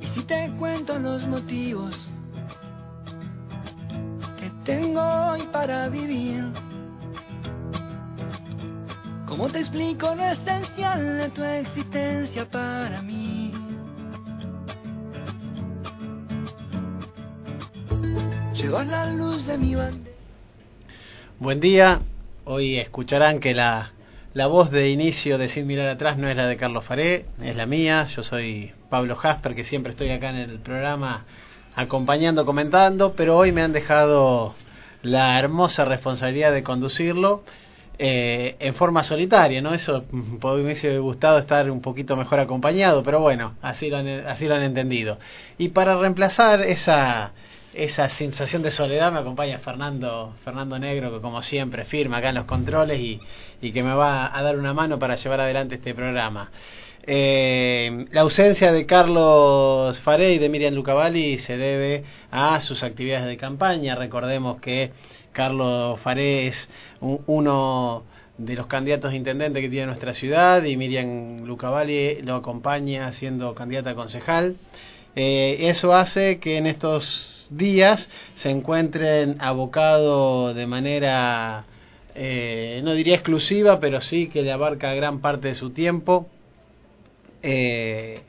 Y si te cuento los motivos que tengo hoy para vivir, ¿cómo te explico lo esencial de tu existencia para mí? Llevas la luz de mi bandera. Buen día. Hoy escucharán que la, la voz de inicio de Sin Mirar Atrás no es la de Carlos Faré, es la mía. Yo soy Pablo Jasper, que siempre estoy acá en el programa acompañando, comentando, pero hoy me han dejado la hermosa responsabilidad de conducirlo eh, en forma solitaria, ¿no? Eso me hubiese gustado estar un poquito mejor acompañado, pero bueno, así lo han, así lo han entendido. Y para reemplazar esa esa sensación de soledad me acompaña Fernando Fernando Negro que como siempre firma acá en los controles y, y que me va a dar una mano para llevar adelante este programa. Eh, la ausencia de Carlos Faré y de Miriam Lucavalli se debe a sus actividades de campaña. Recordemos que Carlos Faré es un- uno de los candidatos a intendente que tiene nuestra ciudad y Miriam Lucavalli lo acompaña siendo candidata a concejal. Eh, eso hace que en estos días se encuentren abocados de manera, eh, no diría exclusiva, pero sí que le abarca gran parte de su tiempo. Eh,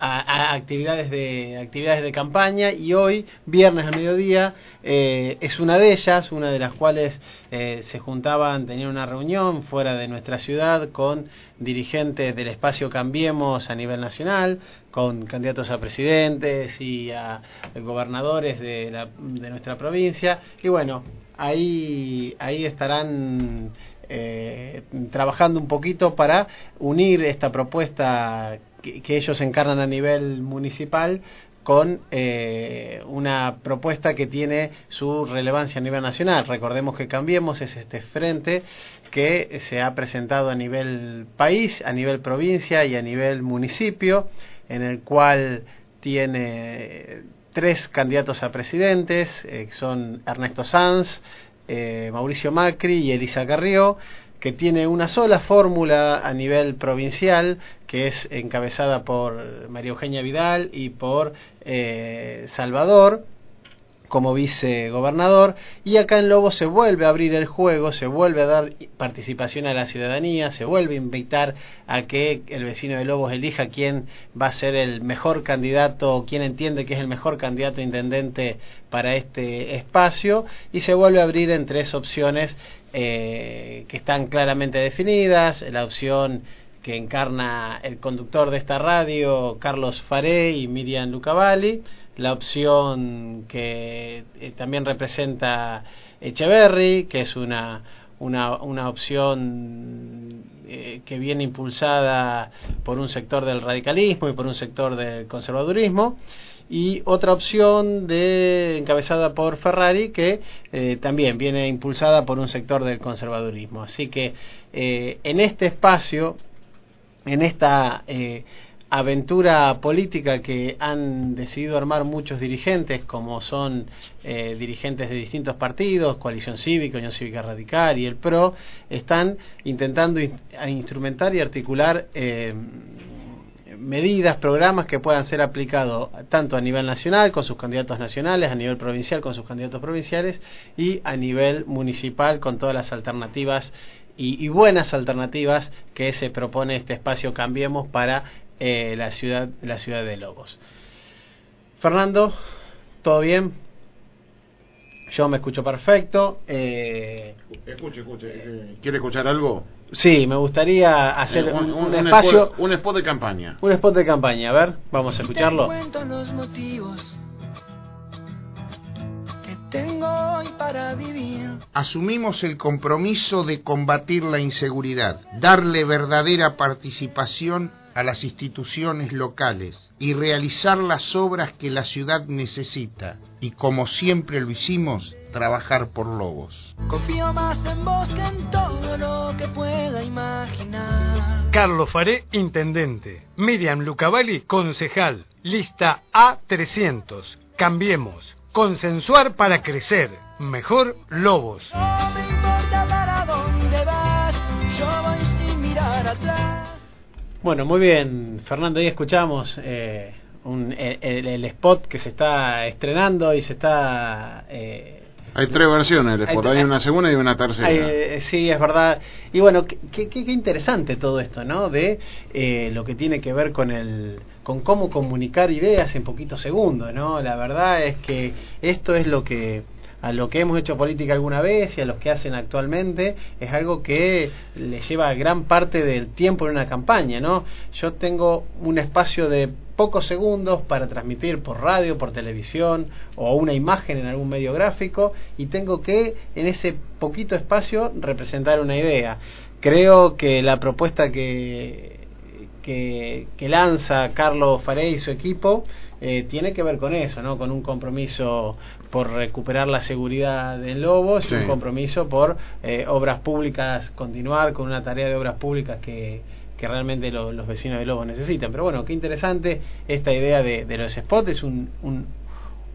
a, a actividades de actividades de campaña y hoy viernes al mediodía eh, es una de ellas una de las cuales eh, se juntaban tenían una reunión fuera de nuestra ciudad con dirigentes del espacio Cambiemos a nivel nacional con candidatos a presidentes y a gobernadores de, la, de nuestra provincia. Y bueno ahí ahí estarán eh, trabajando un poquito para unir esta propuesta que, ellos encarnan a nivel municipal con eh, una propuesta que tiene su relevancia a nivel nacional. Recordemos que Cambiemos es este frente que se ha presentado a nivel país, a nivel provincia y a nivel municipio, en el cual tiene tres candidatos a presidentes, eh, son Ernesto Sanz, eh, Mauricio Macri y Elisa Carrió, que tiene una sola fórmula a nivel provincial, que es encabezada por María Eugenia Vidal y por eh, Salvador como vicegobernador y acá en Lobo se vuelve a abrir el juego, se vuelve a dar participación a la ciudadanía, se vuelve a invitar a que el vecino de Lobos elija quién va a ser el mejor candidato, quién entiende que es el mejor candidato intendente para este espacio y se vuelve a abrir en tres opciones eh, que están claramente definidas, la opción que encarna el conductor de esta radio, Carlos Faré y Miriam Lucavalli, la opción que eh, también representa Echeverry, que es una, una, una opción eh, que viene impulsada por un sector del radicalismo y por un sector del conservadurismo, y otra opción de encabezada por Ferrari que eh, también viene impulsada por un sector del conservadurismo. Así que en este espacio, en esta eh, aventura política que han decidido armar muchos dirigentes, como son eh, dirigentes de distintos partidos, Coalición Cívica, Unión Cívica Radical y el PRO, están intentando instrumentar y articular eh, medidas, programas que puedan ser aplicados tanto a nivel nacional con sus candidatos nacionales, a nivel provincial con sus candidatos provinciales y a nivel municipal con todas las alternativas y, y buenas alternativas que se propone este espacio Cambiemos para eh, la ciudad la ciudad de Lobos. Fernando, ¿todo bien? Yo me escucho perfecto. Eh, Escuche, escuche. eh, ¿Quiere escuchar algo? sí, me gustaría hacer Eh, un, un espacio, spot, un spot de campaña. un spot de campaña. A ver, vamos a Te escucharlo. cuento los motivos tengo hoy para vivir. Asumimos el compromiso de combatir la inseguridad, darle verdadera participación a las instituciones locales y realizar las obras que la ciudad necesita. Y como siempre lo hicimos, trabajar por Lobos. Confío más en vos que en todo lo que pueda imaginar. Carlos Faré, intendente. Miriam Lucavalli, concejal. Lista A300. Cambiemos. Consensuar para crecer. Mejor Lobos. No me importa para dónde vas, yo voy sin mirar atrás. Bueno, muy bien, Fernando, ahí escuchamos eh, un, el, el spot que se está estrenando y se está... Eh, Hay tres versiones del spot, Hay- hay una segunda y una tercera. Eh, sí, es verdad. Y bueno, qué, qué- qué interesante todo esto, ¿no? De eh, lo que tiene que ver con el con cómo comunicar ideas en poquitos segundos, ¿no? La verdad es que esto es lo que a lo que hemos hecho política alguna vez y a los que hacen actualmente es algo que le lleva gran parte del tiempo en una campaña, ¿no? Yo tengo un espacio de pocos segundos para transmitir por radio, por televisión o una imagen en algún medio gráfico y tengo que en ese poquito espacio representar una idea. Creo que la propuesta que, que, que lanza Carlos Farey y su equipo eh, tiene que ver con eso, ¿no? Con un compromiso por recuperar la seguridad en Lobos Sí. y un compromiso por eh, obras públicas, continuar con una tarea de obras públicas que, que realmente lo- los vecinos de Lobos necesitan. Pero bueno, qué interesante esta idea de, de los spots, es un, un-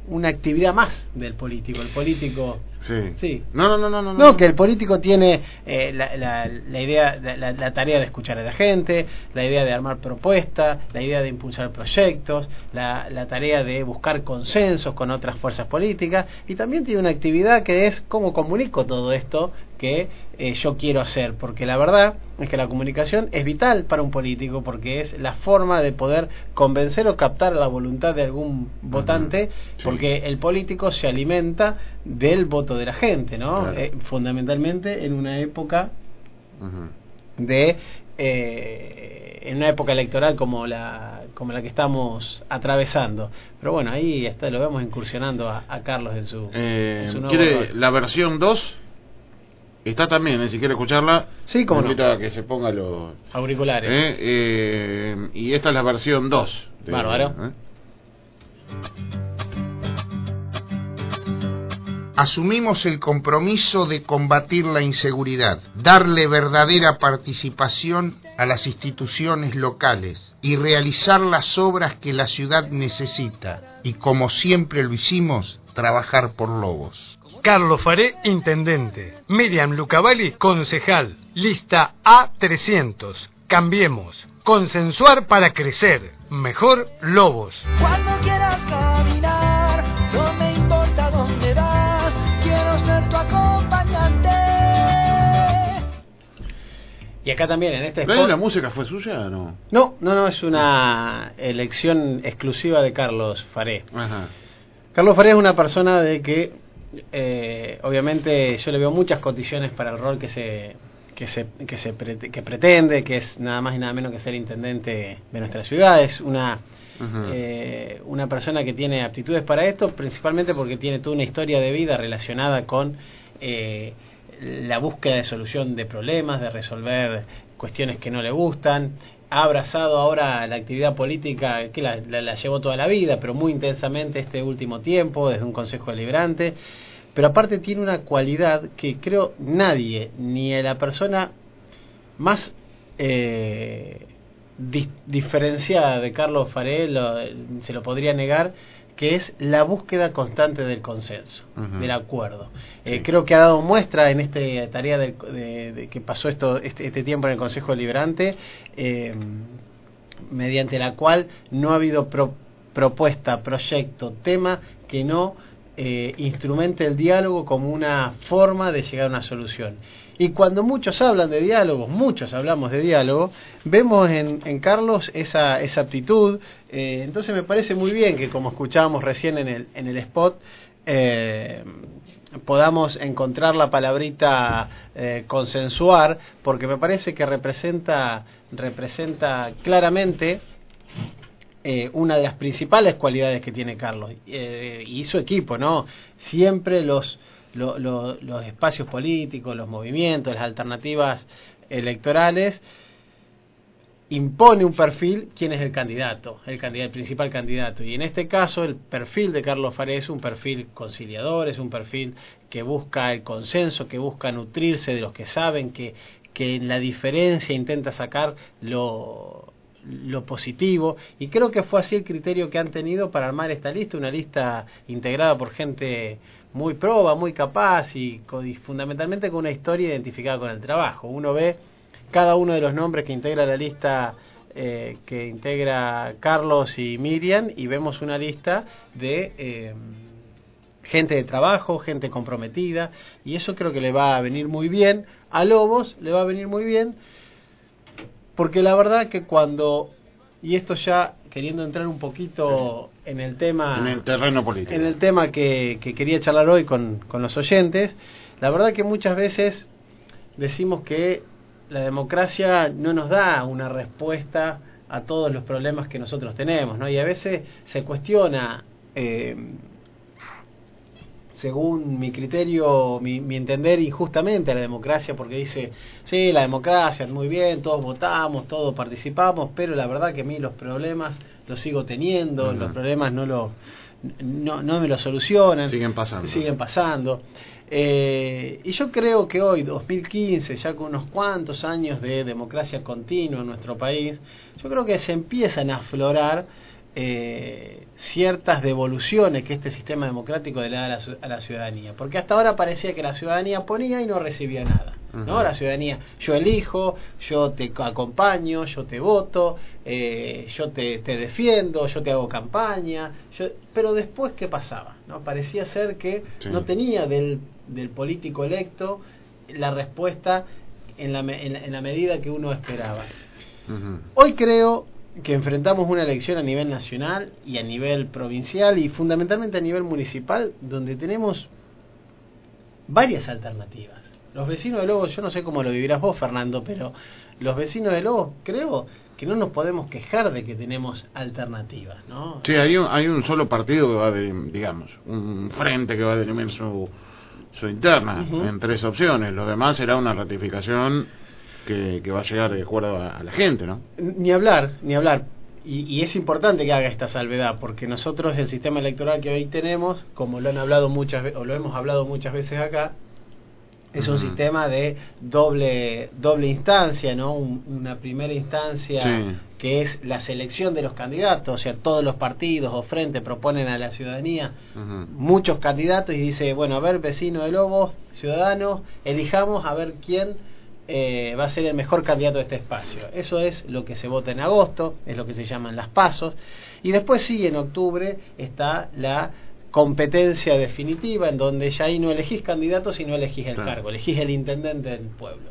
una actividad más del político. El político Sí. Sí. No, no, no, no, no. no, que el político tiene eh, la, la- la idea, la, la- la tarea de escuchar a la gente, la idea de armar propuestas, la idea de impulsar proyectos, la, la tarea de buscar consensos con otras fuerzas políticas y también tiene una actividad que es cómo comunico todo esto que eh, yo quiero hacer, porque la verdad es que la comunicación es vital para un político porque es la forma de poder convencer o captar la voluntad de algún votante, sí. porque el político se alimenta del voto de la gente, ¿no? Claro. Eh, fundamentalmente en una época de eh, en una época electoral como la como la que estamos atravesando. Pero bueno, ahí está, lo vemos incursionando a, a Carlos en su, en su nuevo ¿Quiere rol. la versión 2? Está también, eh, si quiere escucharla. Sí, cómo le no. que se ponga los... auriculares. eh, eh, y esta es la versión 2. de- Bárbaro. eh. Asumimos el compromiso de combatir la inseguridad, darle verdadera participación a las instituciones locales y realizar las obras que la ciudad necesita. Y como siempre lo hicimos, trabajar por Lobos. Carlos Faré, intendente. Miriam Lucavalli, concejal. Lista A300. Cambiemos. Consensuar para crecer. Mejor Lobos. Cuando quieras caminar, no me importa dónde vas, quiero ser tu acompañante. Y acá también en este ¿La, spot- la música fue suya o no? No, no, no, es una elección exclusiva de Carlos Faré. Ajá. Carlos Faré es una persona de que, eh, obviamente, yo le veo muchas condiciones para el rol que se que se, que se que pretende, que es nada más y nada menos que ser intendente de nuestra ciudad. Es una eh, una persona que tiene aptitudes para esto, principalmente porque tiene toda una historia de vida relacionada con eh, la búsqueda de solución de problemas, de resolver cuestiones que no le gustan. Ha abrazado ahora la actividad política que la, la- la llevó toda la vida, pero muy intensamente este último tiempo, desde un consejo deliberante. Pero aparte tiene una cualidad que creo nadie, ni a la persona más eh, di- diferenciada de Carlos Faré lo- se lo podría negar, que es la búsqueda constante del consenso, del acuerdo. Eh, creo que ha dado muestra en esta tarea de, de que pasó esto este, este tiempo en el Consejo Deliberante, eh, mediante la cual no ha habido pro- propuesta, proyecto, tema que no eh, instrumente el diálogo como una forma de llegar a una solución. Y cuando muchos hablan de diálogo, muchos hablamos de diálogo, vemos en, en Carlos esa, esa aptitud. eh, entonces me parece muy bien que, como escuchábamos recién en el, en el spot, eh, podamos encontrar la palabrita consensuar, porque me parece que representa, representa claramente eh, una de las principales cualidades que tiene Carlos eh, y su equipo, ¿no? Siempre los, lo- lo- los espacios políticos, los movimientos, las alternativas electorales impone un perfil quién es el candidato, el candidato, el principal candidato. Y en este caso el perfil de Carlos Faré es un perfil conciliador, es un perfil que busca el consenso, que busca nutrirse de los que saben, que, que en la diferencia intenta sacar lo, lo positivo. Y creo que fue así el criterio que han tenido para armar esta lista, una lista integrada por gente muy proba, muy capaz y, fundamentalmente con una historia identificada con el trabajo. Uno ve cada uno de los nombres que integra la lista eh, que integra Carlos y Miriam y vemos una lista de eh, gente de trabajo, gente comprometida y eso creo que le va a venir muy bien a Lobos, le va a venir muy bien porque la verdad que cuando y esto ya queriendo entrar un poquito en el tema En el terreno político. en el tema que, que quería charlar hoy con, con los oyentes, la verdad que muchas veces decimos que la democracia no nos da una respuesta a todos los problemas que nosotros tenemos, ¿no? Y a veces se cuestiona, eh, según mi criterio, mi, mi entender, injustamente a la democracia, porque dice, sí, la democracia, muy bien, todos votamos, todos participamos, pero la verdad que a mí los problemas los sigo teniendo, los problemas no, lo, no, no me los solucionan Siguen pasando. siguen pasando. Eh, y yo creo que hoy, 2015, ya con unos cuantos años de democracia continua en nuestro país, yo creo que se empiezan a aflorar eh, ciertas devoluciones que este sistema democrático le da a la, ci- a la ciudadanía. Porque hasta ahora parecía que la ciudadanía ponía y no recibía nada. La ciudadanía, yo elijo, yo te acompaño, yo te voto, eh, yo te, te defiendo, yo te hago campaña, yo, pero después qué pasaba, ¿no? Parecía ser que Sí. no tenía del, del político electo la respuesta en la, me- en la- en la medida que uno esperaba. Hoy creo que enfrentamos una elección a nivel nacional y a nivel provincial y fundamentalmente a nivel municipal donde tenemos varias alternativas. Los vecinos de Lobos, yo no sé cómo lo vivirás vos, Fernando, pero los vecinos de Lobos creo que no nos podemos quejar de que tenemos alternativas, ¿no? Sí, hay un, hay un solo partido que va a, dirim- digamos, un frente que va a dirimir su, su interna en tres opciones. Lo demás será una ratificación que, que va a llegar de acuerdo a, a la gente, ¿no? Ni hablar, ni hablar. Y, y es importante que haga esta salvedad, porque nosotros el sistema electoral que hoy tenemos, como lo han hablado muchas o lo hemos hablado muchas veces acá, es un sistema de doble doble instancia, ¿no? Un- una primera instancia Sí. que es la selección de los candidatos, o sea, todos los partidos o frentes proponen a la ciudadanía muchos candidatos y dice, bueno, a ver, vecino de Lobos, ciudadanos, elijamos a ver quién eh, va a ser el mejor candidato de este espacio. Eso es lo que se vota en agosto, es lo que se llaman las pasos. Y después sí, en octubre está la competencia definitiva, en donde ya ahí no elegís candidato, sino elegís el Claro. cargo, elegís el intendente del pueblo.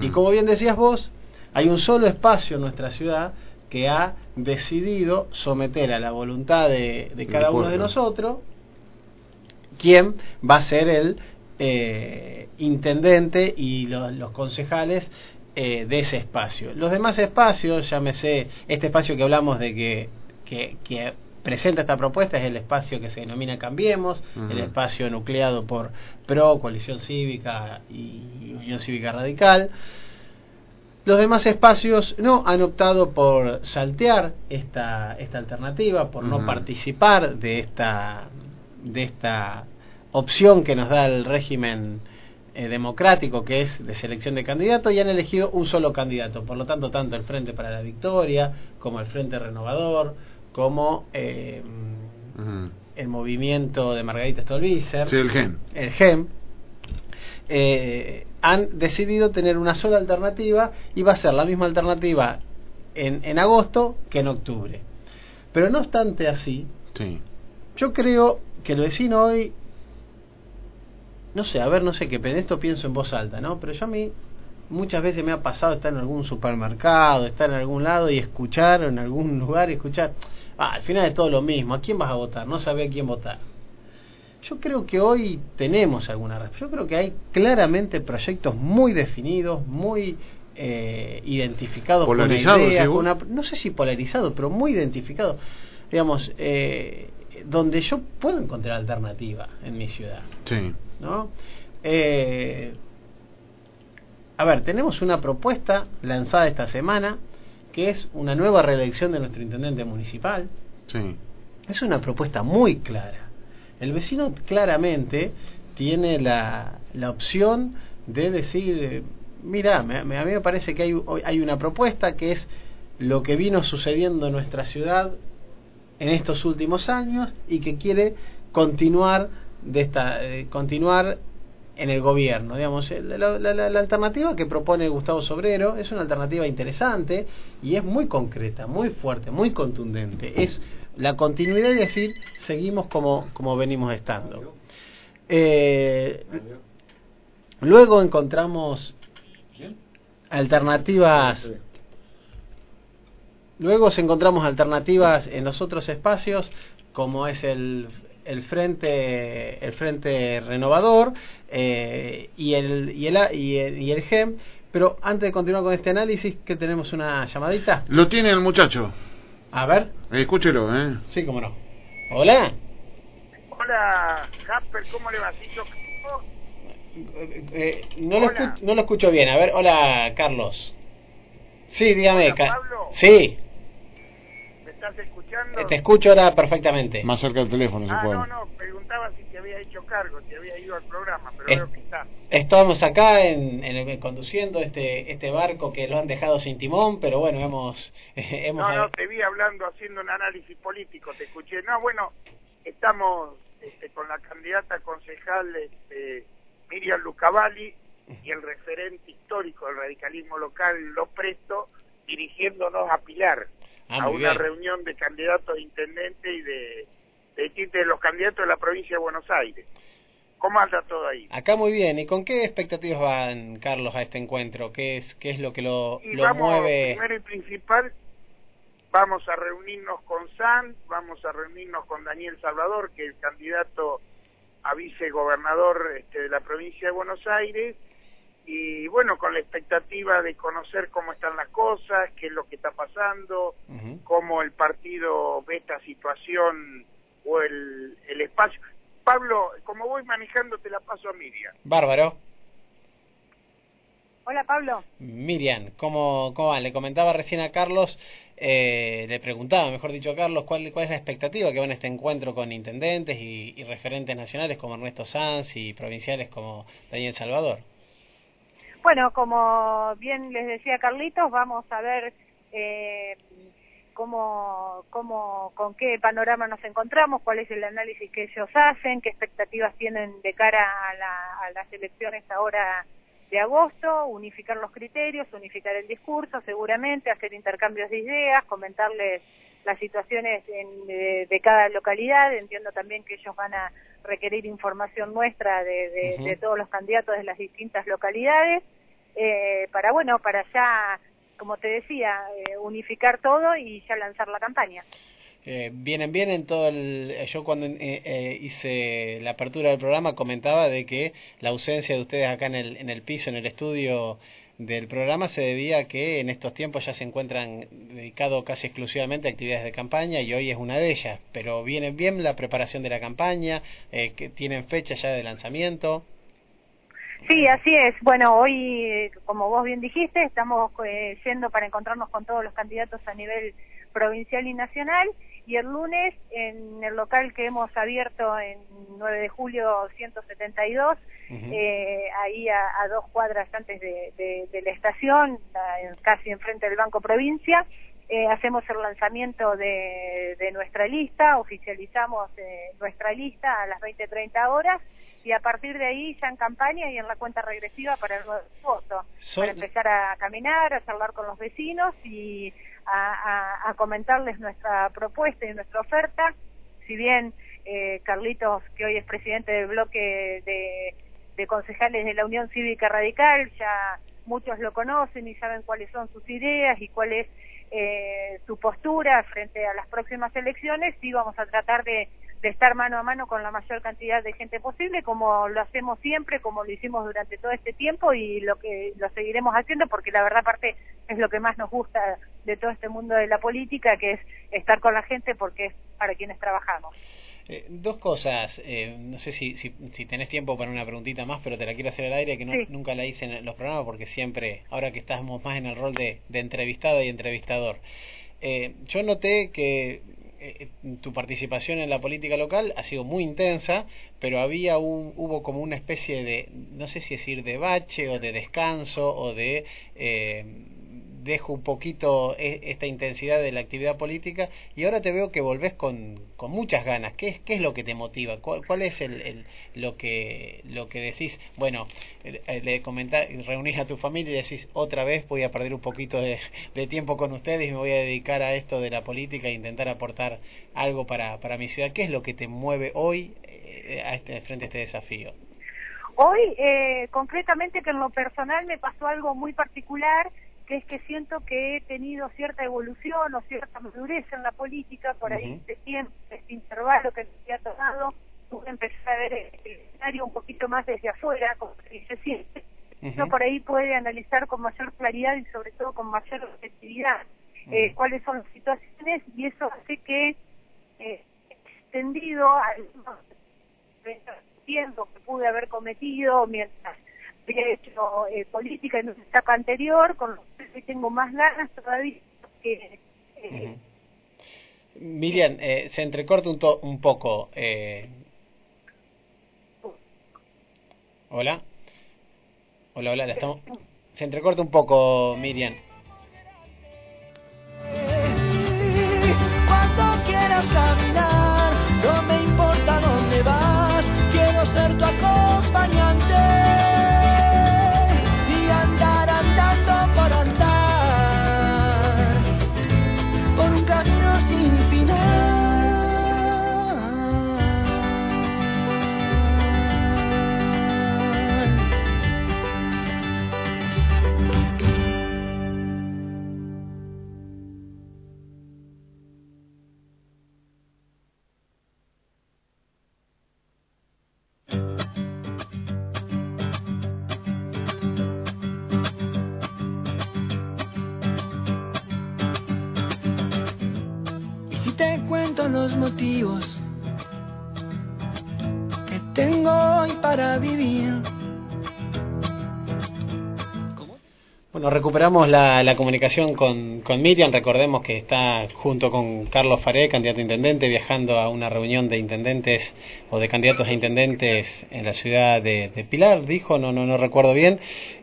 Y como bien decías vos, hay un solo espacio en nuestra ciudad que ha decidido someter a la voluntad de, de cada uno de nosotros quién va a ser el eh, intendente y lo- los concejales eh, de ese espacio. Los demás espacios, llámese este espacio que hablamos de que, que, que presenta esta propuesta es el espacio que se denomina Cambiemos, el espacio nucleado por PRO, Coalición Cívica y Unión Cívica Radical. Los demás espacios no han optado por saltear esta, esta alternativa, por no participar de esta, de esta opción que nos da el régimen eh, democrático, que es de selección de candidatos, y han elegido un solo candidato. Por lo tanto, tanto el Frente para la Victoria, como el Frente Renovador, como eh, el movimiento de Margarita Stolbizer Sí, el gen. el GEM, eh, han decidido tener una sola alternativa y va a ser la misma alternativa en, en agosto que en octubre. Pero no obstante así, Sí. yo creo que el vecino hoy, no sé, a ver, no sé, que en esto pienso en voz alta, ¿no? Pero yo a mí muchas veces me ha pasado estar en algún supermercado, estar en algún lado y escuchar, o en algún lugar y escuchar, ah, al final es todo lo mismo, ¿a quién vas a votar? No sabe a quién votar. Yo creo que hoy tenemos alguna respuesta. Yo creo que hay claramente proyectos muy definidos, muy eh, identificado Polarizado, con una idea, con una- no sé si polarizado, pero muy identificado, digamos, eh, donde yo puedo encontrar alternativa en mi ciudad. Sí. ¿No? Eh, a ver, tenemos una propuesta lanzada esta semana que es una nueva reelección de nuestro intendente municipal. Sí. Es una propuesta muy clara. El vecino claramente tiene la, la opción de decir, mira, me- me- a mí me parece que hay, hoy hay una propuesta que es lo que vino sucediendo en nuestra ciudad en estos últimos años y que quiere continuar de esta continuar en el gobierno digamos la, alternativa que propone Gustavo Sobrero es una alternativa interesante y es muy concreta muy fuerte muy contundente. Es la continuidad y decir seguimos como como venimos estando. Eh, luego encontramos alternativas. Luego encontramos alternativas en los otros espacios, como es el, el frente el frente renovador eh, y el y el A- y el, y el GEM. Pero antes de continuar con este análisis, que tenemos una llamadita. Lo tiene el muchacho. A ver, Eh, escúchelo, ¿eh? sí, cómo no. Hola. Hola, Jasper, ¿cómo le va? ¿Sí, yo- oh, Eh, eh, no, lo escucho, no lo escucho bien. A ver, hola, Carlos. Sí, dígame. Hola, Pablo. Sí, ¿Me estás escuchando? eh, te escucho ahora perfectamente. Más cerca del teléfono se Ah, puede. no, no, preguntaba si te había hecho cargo, si había ido al programa, pero Eh, veo que está. Estamos acá en, en el- conduciendo este este barco que lo han dejado sin timón, pero bueno, hemos hemos No, no, te vi hablando, haciendo un análisis político, te escuché. No, bueno, estamos este, con la candidata concejal este, Miriam Lucavalli y el referente histórico del radicalismo local, Lo Presto, dirigiéndonos a Pilar, Ah, a una bien. reunión de candidatos a intendente y de, de, de los candidatos de la provincia de Buenos Aires. ¿Cómo anda todo ahí? Acá muy bien. ¿Y con qué expectativas van, Carlos, a este encuentro? ¿Qué es qué es lo que lo, Y lo vamos, mueve? primero y principal, vamos a reunirnos con San, vamos a reunirnos con Daniel Salvador, que es el candidato a vicegobernador este, de la provincia de Buenos Aires, y bueno, con la expectativa de conocer cómo están las cosas, qué es lo que está pasando, cómo el partido ve esta situación o el, el espacio. Pablo, como voy manejando, te la paso a Miriam. Bárbaro. Hola Pablo. Miriam, ¿cómo, cómo van? Le comentaba recién a Carlos, eh, le preguntaba, mejor dicho a Carlos, cuál, cuál es la expectativa que va en este encuentro con intendentes y, y referentes nacionales como Ernesto Sanz y provinciales como Daniel Salvador. Bueno, como bien les decía Carlitos, vamos a ver eh, cómo, cómo, con qué panorama nos encontramos, cuál es el análisis que ellos hacen, qué expectativas tienen de cara a, la- a las elecciones ahora de agosto, unificar los criterios, unificar el discurso, seguramente hacer intercambios de ideas, comentarles las situaciones en- de, de cada localidad. Entiendo también que ellos van a requerir información nuestra de, de todos los candidatos de las distintas localidades, eh, para, bueno, para ya, como te decía, eh, unificar todo y ya lanzar la campaña. Eh, vienen bien en todo el... eh, Yo cuando eh, eh, hice la apertura del programa comentaba de que la ausencia de ustedes acá en el, en el piso, en el estudio del programa, se debía a que en estos tiempos ya se encuentran dedicados casi exclusivamente a actividades de campaña y hoy es una de ellas. Pero viene bien la preparación de la campaña, eh, que tienen fecha ya de lanzamiento. Sí, así es. Bueno, hoy, como vos bien dijiste, estamos eh, yendo para encontrarnos con todos los candidatos a nivel provincial y nacional. Y el lunes, en el local que hemos abierto en 9 de julio 172, Ujú. eh, ahí a, a dos cuadras antes de, de- de la estación, en- casi enfrente del Banco Provincia, eh, hacemos el lanzamiento de, de nuestra lista, oficializamos eh, nuestra lista a las 20-30 horas y a partir de ahí ya en campaña y en la cuenta regresiva para el 9 de agosto, Son- para empezar a caminar, a charlar con los vecinos y a, a- a comentarles nuestra propuesta y nuestra oferta. Si bien eh, Carlitos, que hoy es presidente del bloque de, de concejales de la Unión Cívica Radical, ya muchos lo conocen y saben cuáles son sus ideas y cuál es eh, su postura frente a las próximas elecciones, sí vamos a tratar de de estar mano a mano con la mayor cantidad de gente posible, como lo hacemos siempre, como lo hicimos durante todo este tiempo y lo que lo seguiremos haciendo, porque la verdad parte es lo que más nos gusta de todo este mundo de la política, que es estar con la gente porque es para quienes trabajamos. Eh, dos cosas, eh, no sé si, si, si, tenés tiempo para una preguntita más, pero te la quiero hacer al aire, que no, nunca la hice en los programas, porque siempre, ahora que estamos más en el rol de, de entrevistado y entrevistador, eh, yo noté que eh, tu participación en la política local ha sido muy intensa, pero había un, hubo como una especie de, no sé si decir de bache o de descanso o de eh, dejo un poquito e, esta intensidad de la actividad política y ahora te veo que volvés con, con muchas ganas. ¿Qué es, qué es lo que te motiva? ¿Cuál, cuál es el, lo, que, lo que decís? Bueno, le comentás, reunís a tu familia y decís, otra vez voy a perder un poquito de, de, tiempo con ustedes y me voy a dedicar a esto de la política e intentar aportar algo para, para mi ciudad. ¿Qué es lo que te mueve hoy eh, a este, frente a este desafío? Hoy, eh, concretamente, que en lo personal me pasó algo muy particular que es que siento que he tenido cierta evolución o cierta madurez en la política por ahí este tiempo, este intervalo que me ha tomado, pude empezar a ver el escenario un poquito más desde afuera, como se siente. Uno por ahí puede analizar con mayor claridad y sobre todo con mayor objetividad eh, cuáles son las situaciones y eso hace que eh, extendido al tiempo que pude haber cometido mientras eh, política en una etapa anterior, con lo que tengo más ganas todavía que... Eh, Miriam, eh, se entrecorta un, to un poco. Eh... Hola. Hola, hola. Se entrecorta un poco, Miriam. Recuperamos la, la comunicación con, con, Miriam. Recordemos que está junto con Carlos Faré, candidato a intendente, viajando a una reunión de intendentes o de candidatos a intendentes en la ciudad de, Pilar, dijo, no, no, no recuerdo bien.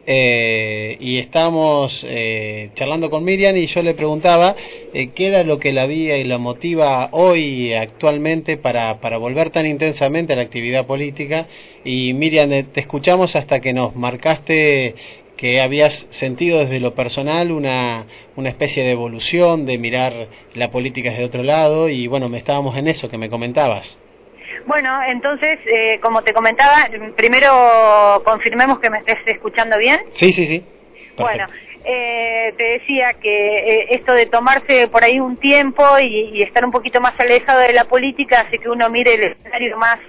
Eh, y estamos eh, charlando con Miriam y yo le preguntaba eh, qué era lo que la vía y la motiva hoy actualmente para, para volver tan intensamente a la actividad política. Y Miriam, eh, te escuchamos hasta que nos marcaste que habías sentido desde lo personal una, una especie de evolución, de mirar la política desde otro lado y bueno, me estábamos en eso que me comentabas. Bueno, entonces, eh, como te comentaba, primero confirmemos que me estés escuchando bien. Sí, sí, sí. Perfecto. Bueno, eh, te decía que eh, esto de tomarse por ahí un tiempo y, y, estar un poquito más alejado de la política hace que uno mire el escenario más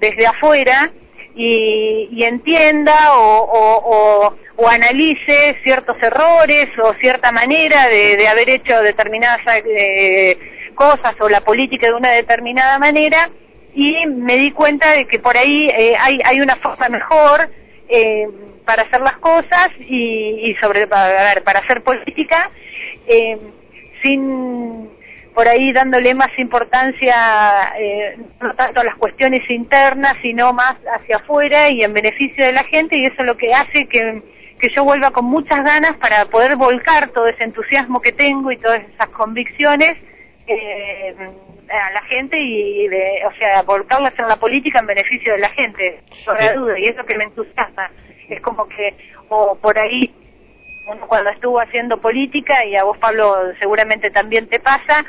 desde afuera y, y entienda o, analice ciertos errores o cierta manera de, de haber hecho determinadas eh, cosas o la política de una determinada manera y me di cuenta de que por ahí eh, hay, hay una forma mejor eh, para hacer las cosas y, y sobre para, ver, para hacer política eh, sin por ahí dándole más importancia eh, no tanto a las cuestiones internas sino más hacia afuera y en beneficio de la gente y eso es lo que hace que, que yo vuelva con muchas ganas para poder volcar todo ese entusiasmo que tengo y todas esas convicciones eh, a la gente y, de, o sea, volcarlas en la política en beneficio de la gente, por la duda, y eso que me entusiasma. Es como que, o por ahí, uno cuando estuvo haciendo política, y a vos Pablo seguramente también te pasa,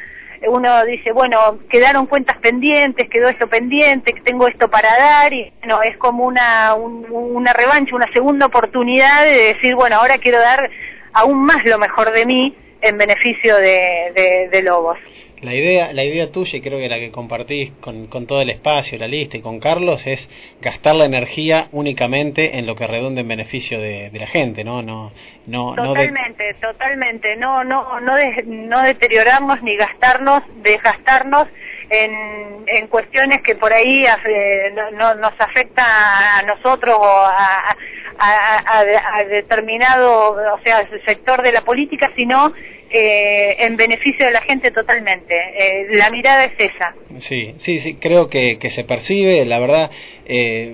uno dice, bueno, quedaron cuentas pendientes, quedó esto pendiente, tengo esto para dar, y bueno, es como una, un, una revancha, una segunda oportunidad de decir, bueno, ahora quiero dar aún más lo mejor de mí en beneficio de Lobos. La idea, la idea tuya y creo que la que compartís con, con todo el espacio, la lista y con Carlos es gastar la energía únicamente en lo que redunde en beneficio de, la gente, ¿no? no, no, Totalmente, totalmente. No, no, no, de- no deteriorarnos ni gastarnos, desgastarnos en, en cuestiones que por ahí eh, no, no- nos afecta a nosotros o a- a- a- a determinado, o sea, sector de la política, sino eh, en beneficio de la gente totalmente. Eh, la mirada es esa. Sí, sí, sí, creo que, que se percibe, la verdad, eh,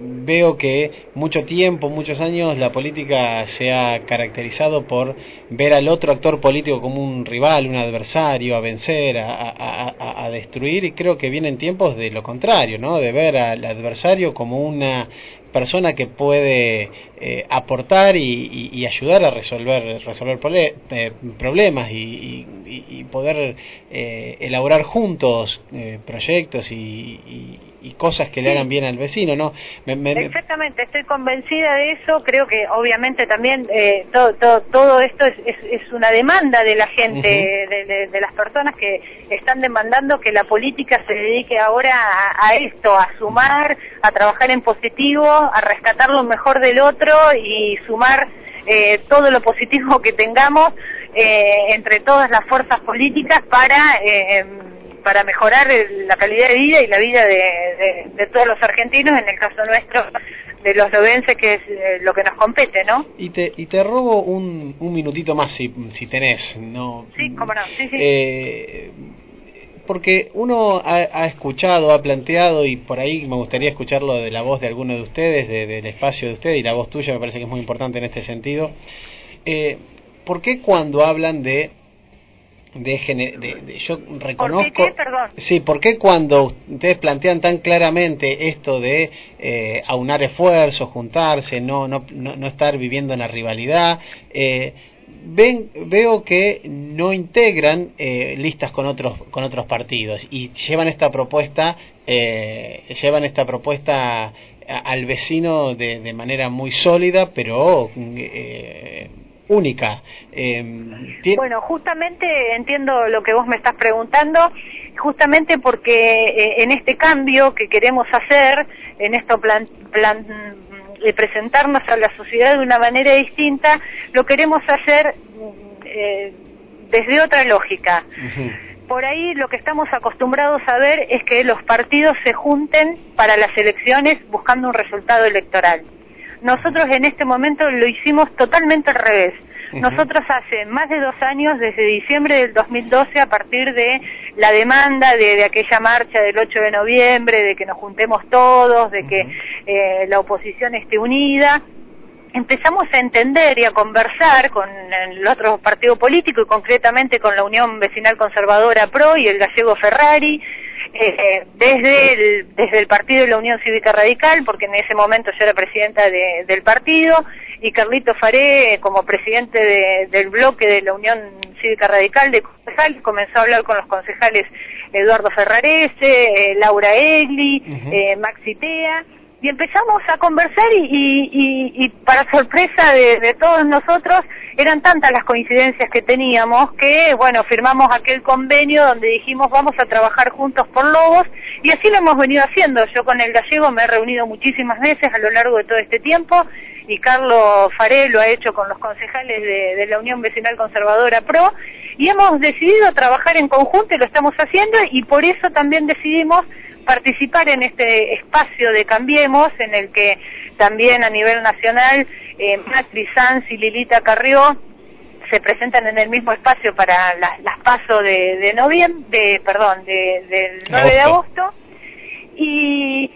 veo que mucho tiempo, muchos años, la política se ha caracterizado por ver al otro actor político como un rival, un adversario, a vencer, a, destruir, y creo que vienen tiempos de lo contrario, ¿no? De ver al adversario como una persona que puede eh, aportar y, y- y ayudar a resolver resolver eh, problemas y- y poder eh, elaborar juntos eh, proyectos y, y- cosas que le hagan bien al vecino no Me- me- me- Exactamente, estoy convencida de eso. Creo que obviamente también eh, todo, todo, todo esto es, es, es una demanda de la gente, de, de- de las personas que están demandando que la política se dedique ahora a, a esto, a sumar, a trabajar en positivo, a rescatar lo mejor del otro y sumar eh, todo lo positivo que tengamos eh, entre todas las fuerzas políticas para... eh, para mejorar el- la calidad de vida y la vida de, de- de todos los argentinos, en el caso nuestro, de los lobenses, que es eh, lo que nos compete, ¿no? y te y te robo un, un minutito más si, si tenés no Sí, cómo no, sí, sí. Eh, porque uno ha, ha escuchado, ha planteado, y por ahí me gustaría escucharlo de la voz de alguno de ustedes, de- del espacio de ustedes, y la voz tuya me parece que es muy importante en este sentido. Eh, ¿Por qué cuando hablan de... de, de- de- yo reconozco... qué? Perdón. Sí, ¿por qué cuando ustedes plantean tan claramente esto de eh, aunar esfuerzos, juntarse, no, no, no, no estar viviendo en la rivalidad? Eh, ven, veo que no integran eh, listas con otros con otros partidos y llevan esta propuesta eh, llevan esta propuesta a- al vecino de, de manera muy sólida pero eh, única Eh, tie- Bueno, justamente entiendo lo que vos me estás preguntando, justamente porque eh, en este cambio que queremos hacer, en esto plan, plan de presentarnos a la sociedad de una manera distinta, lo queremos hacer mm, eh, desde otra lógica. Por ahí lo que estamos acostumbrados a ver es que los partidos se junten para las elecciones buscando un resultado electoral. Nosotros en este momento lo hicimos totalmente al revés. Nosotros hace más de dos años, desde diciembre del 2012, a partir de la demanda de, de aquella marcha del 8 de noviembre, de que nos juntemos todos, de que eh, la oposición esté unida, empezamos a entender y a conversar con el otro partido político y concretamente con la Unión Vecinal Conservadora PRO y el gallego Ferrari, eh, desde, el, desde el partido de la Unión Cívica Radical, porque en ese momento yo era presidenta de- del partido, y Carlito Faré eh, como presidente de- del bloque de la Unión Cívica Radical de concejales, comenzó a hablar con los concejales Eduardo Ferrarese, eh, Laura Egli, Ujú. eh, Maxi Tea, y empezamos a conversar y, y- y- y para sorpresa de, de todos nosotros eran tantas las coincidencias que teníamos que bueno firmamos aquel convenio donde dijimos vamos a trabajar juntos por Lobos y así lo hemos venido haciendo. Yo con el gallego me he reunido muchísimas veces a lo largo de todo este tiempo y Carlos Faré lo ha hecho con los concejales de, de la Unión Vecinal Conservadora PRO y hemos decidido trabajar en conjunto y lo estamos haciendo y por eso también decidimos participar en este espacio de Cambiemos, en el que también a nivel nacional eh, Macri Sanz y Lilita Carrió se presentan en el mismo espacio para las, las pasos de, de noviembre, de, perdón, de, del 9 de Agosto. agosto, y,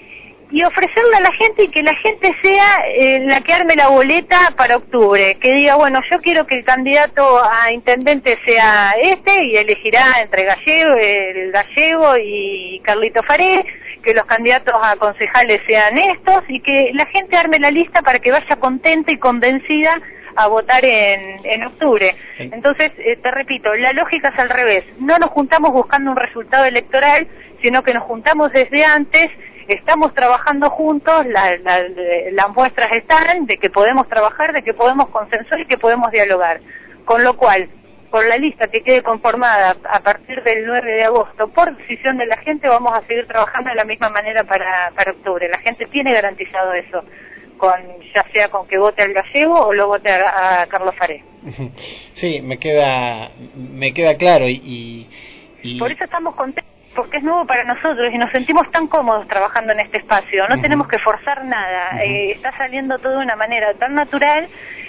y ofrecerle a la gente y que la gente sea eh, la que arme la boleta para octubre, que diga, bueno, yo quiero que el candidato a intendente sea este y elegirá entre Gallego, el Gallego y Carlito Faré, que los candidatos a concejales sean estos y que la gente arme la lista para que vaya contenta y convencida a votar en, en octubre. Entonces, eh, te repito, la lógica es al revés. No nos juntamos buscando un resultado electoral, sino que nos juntamos desde antes, estamos trabajando juntos, la- la- las muestras están de que podemos trabajar, de que podemos consensuar y que podemos dialogar. Con lo cual, con la lista que quede conformada a partir del 9 de agosto por decisión de la gente, vamos a seguir trabajando de la misma manera para, para octubre. La gente tiene garantizado eso, con ya sea con que vote al gallego o lo vote a, a Carlos Faré. Sí, me queda, me queda claro y, y... Por eso estamos contentos porque es nuevo para nosotros y nos sentimos tan cómodos trabajando en este espacio. No tenemos que forzar nada. Eh, está saliendo todo de una manera tan natural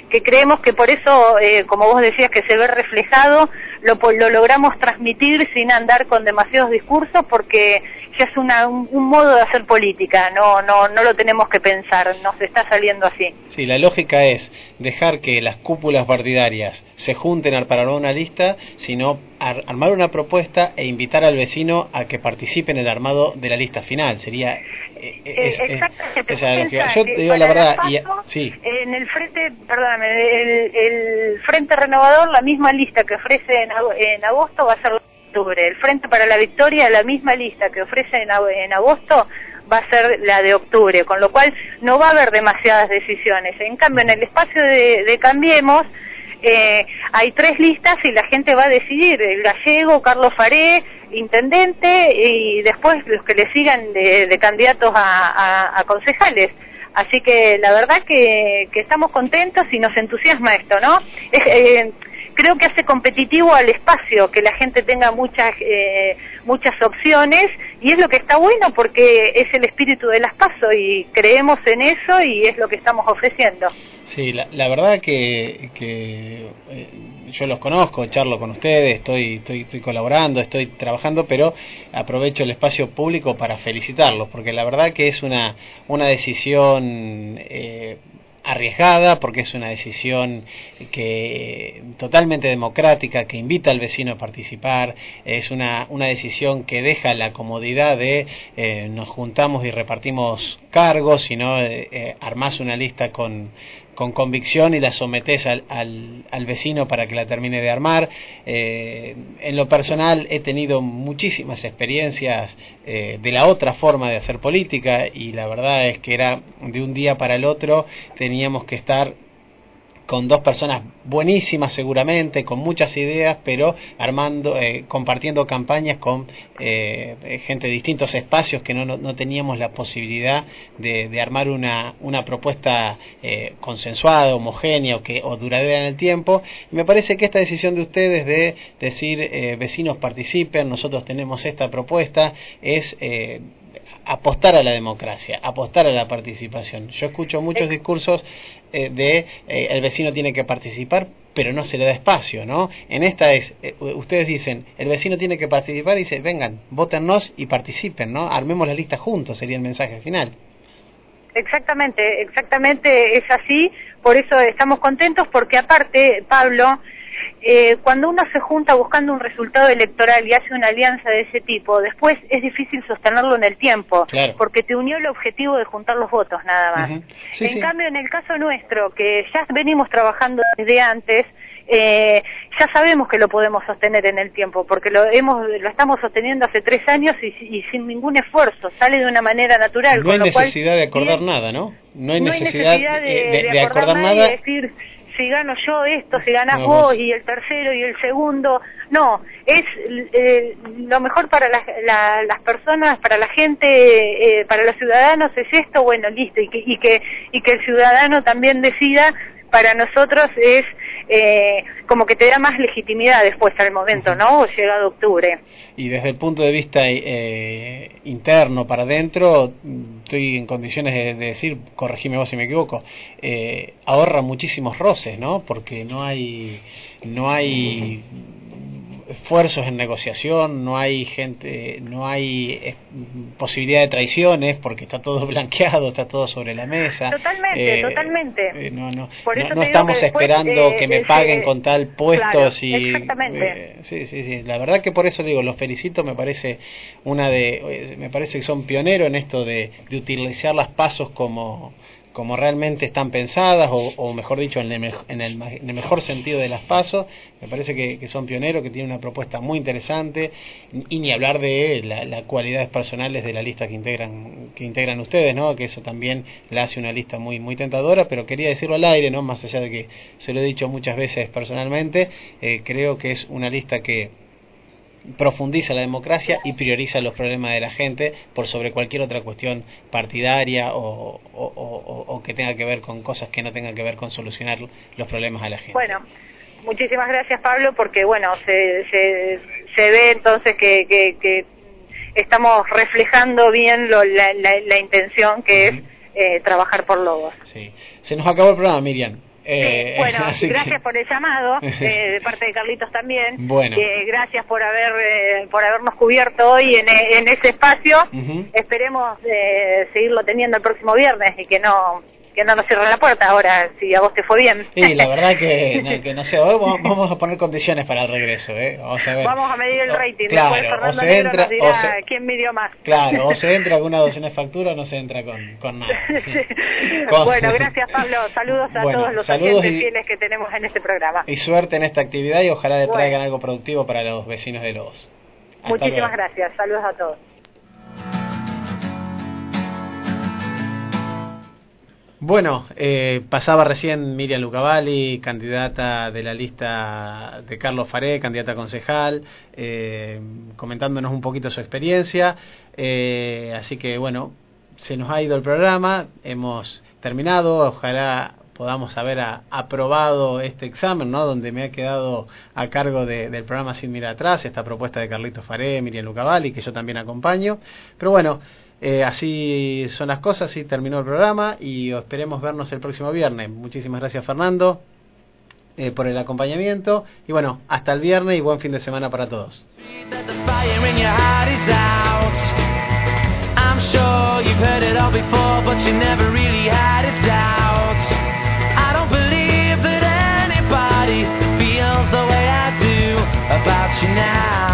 que creemos que por eso, eh, como vos decías, que se ve reflejado, lo, lo logramos transmitir sin andar con demasiados discursos porque ya es una, un, un, modo de hacer política, no, no, no lo tenemos que pensar, nos está saliendo así. Sí, la lógica es dejar que las cúpulas partidarias se junten para armar una lista, sino ar armar una propuesta e invitar al vecino a que participe en el armado de la lista final. Sería eh, es, Exactamente. esa lógica. Yo te digo la verdad. Paso, y, sí. En el frente, perdóname, el, el, Frente Renovador, la misma lista que ofrece en, en agosto va a ser El Frente para la Victoria, la misma lista que ofrece en, en agosto, va a ser la de octubre, con lo cual no va a haber demasiadas decisiones. En cambio, en el espacio de, Cambiemos, eh, hay tres listas y la gente va a decidir, el gallego, Carlos Faré, intendente y después los que le sigan de, de candidatos a, concejales. Así que la verdad que, estamos contentos y nos entusiasma esto, ¿no? Eh, creo que hace competitivo al espacio, que la gente tenga muchas, eh, muchas opciones y es lo que está bueno porque es el espíritu de las PASO y creemos en eso y es lo que estamos ofreciendo. Sí, la, la verdad que, que eh, yo los conozco, charlo con ustedes, estoy, estoy, estoy colaborando, estoy trabajando, pero aprovecho el espacio público para felicitarlos, porque la verdad que es una, una decisión eh, arriesgada porque es una decisión que totalmente democrática que invita al vecino a participar es una, una decisión que deja la comodidad de eh, nos juntamos y repartimos cargos sino eh, armás una lista con con convicción y la sometés al, al, al, vecino para que la termine de armar. Eh, en lo personal he tenido muchísimas experiencias eh, de la otra forma de hacer política y la verdad es que era de un día para el otro teníamos que estar con dos personas buenísimas seguramente, con muchas ideas, pero armando, eh, compartiendo campañas con eh, gente de distintos espacios que no, no, no teníamos la posibilidad de, de, armar una, una propuesta eh, consensuada, homogénea o, que, o duradera en el tiempo. Y me parece que esta decisión de ustedes de decir eh, vecinos participen, nosotros tenemos esta propuesta, es eh, apostar a la democracia, apostar a la participación. Yo escucho muchos discursos eh, de eh, el vecino tiene que participar, pero no se le da espacio, ¿no? En esta es, eh, ustedes dicen, el vecino tiene que participar y dice, vengan, votennos y participen, ¿no? Armemos la lista juntos, sería el mensaje final. Exactamente, exactamente es así, por eso estamos contentos porque aparte, Pablo, eh, cuando uno se junta buscando un resultado electoral y hace una alianza de ese tipo, después es difícil sostenerlo en el tiempo, claro. porque te unió el objetivo de juntar los votos nada más. Uh -huh. sí, en sí. cambio, en el caso nuestro, que ya venimos trabajando desde antes, eh, ya sabemos que lo podemos sostener en el tiempo, porque lo hemos lo estamos sosteniendo hace tres años y, y sin ningún esfuerzo, sale de una manera natural. No hay necesidad cual, de acordar nada, ¿no? No hay no necesidad, hay necesidad de, de, de, de acordar, nada nada. y decir si gano yo esto, si ganás No, vos y el tercero y el segundo. No, es eh, lo mejor para las, la, las personas, para la gente, eh, para los ciudadanos es esto, bueno, listo, y que, y que, y que el ciudadano también decida, para nosotros es eh, como que te da más legitimidad después al momento, ¿no? O llegado octubre. Y desde el punto de vista eh, interno para adentro, estoy en condiciones de, de, decir, corregime vos si me equivoco, eh, ahorra muchísimos roces, ¿no? Porque no hay, no hay esfuerzos en negociación, no hay gente, no hay eh, posibilidad de traiciones porque está todo blanqueado, está todo sobre la mesa. Totalmente, eh, totalmente. Eh, no, no, Por no, no estamos que después, esperando eh, que me paguen con tal puesto claro, si exactamente. Sí, sí, sí, la verdad que por eso digo, los felicito, me parece una de me parece que son pioneros en esto de, de utilizar las pasos como como realmente están pensadas, o, mejor dicho, en el, en, el, mejor sentido de las pasos. Me parece que, son pioneros, que tienen una propuesta muy interesante, y ni hablar de las cualidades personales de la lista que integran, que integran ustedes, ¿no? que eso también la hace una lista muy, muy tentadora, pero quería decirlo al aire, ¿no? más allá de que se lo he dicho muchas veces personalmente, eh, creo que es una lista que profundiza la democracia y prioriza los problemas de la gente por sobre cualquier otra cuestión partidaria o, que tenga que ver con cosas que no tengan que ver con solucionar los problemas de la gente. Bueno, muchísimas gracias Pablo porque bueno, se, se, se ve entonces que, que, estamos reflejando bien lo, la, la, intención que es eh, trabajar por Lobos. Sí. Se nos acabó el programa, Miriam. Eh, bueno, gracias por el llamado, eh, de parte de Carlitos también. Bueno. Eh, gracias por haber eh, por habernos cubierto hoy en, en ese espacio. Esperemos seguirlo teniendo el próximo viernes y que no que no nos cierren la puerta ahora, si a vos te fue bien. Sí, la verdad que, no, que no sé, hoy vamos a poner condiciones para el regreso, ¿eh? Vamos a ver. Vamos a medir el rating, claro, después o se entra, o se, quién midió más. Claro, o se entra con una docena de facturas o no se entra con, con nada. Bueno, gracias Pablo, saludos a todos los saludos fieles que tenemos en este programa. Y suerte en esta actividad y ojalá le traigan algo productivo para los vecinos de los. Muchísimas gracias, saludos a todos. Bueno, eh, pasaba recién Miriam Lucavalli, candidata de la lista de Carlos Faré, candidata concejal, eh, comentándonos un poquito su experiencia. Eh, así que bueno, se nos ha ido el programa, hemos terminado, ojalá podamos haber aprobado este examen, ¿no? Donde me ha quedado a cargo del programa Sin Mirar Atrás, esta propuesta de Carlitos Faré, Miriam Lucavalli, que yo también acompaño. Pero bueno, eh, así son las cosas, así terminó el programa y esperemos vernos el próximo viernes. Muchísimas gracias Fernando eh, por el acompañamiento y bueno, hasta el viernes y buen fin de semana para todos. about you now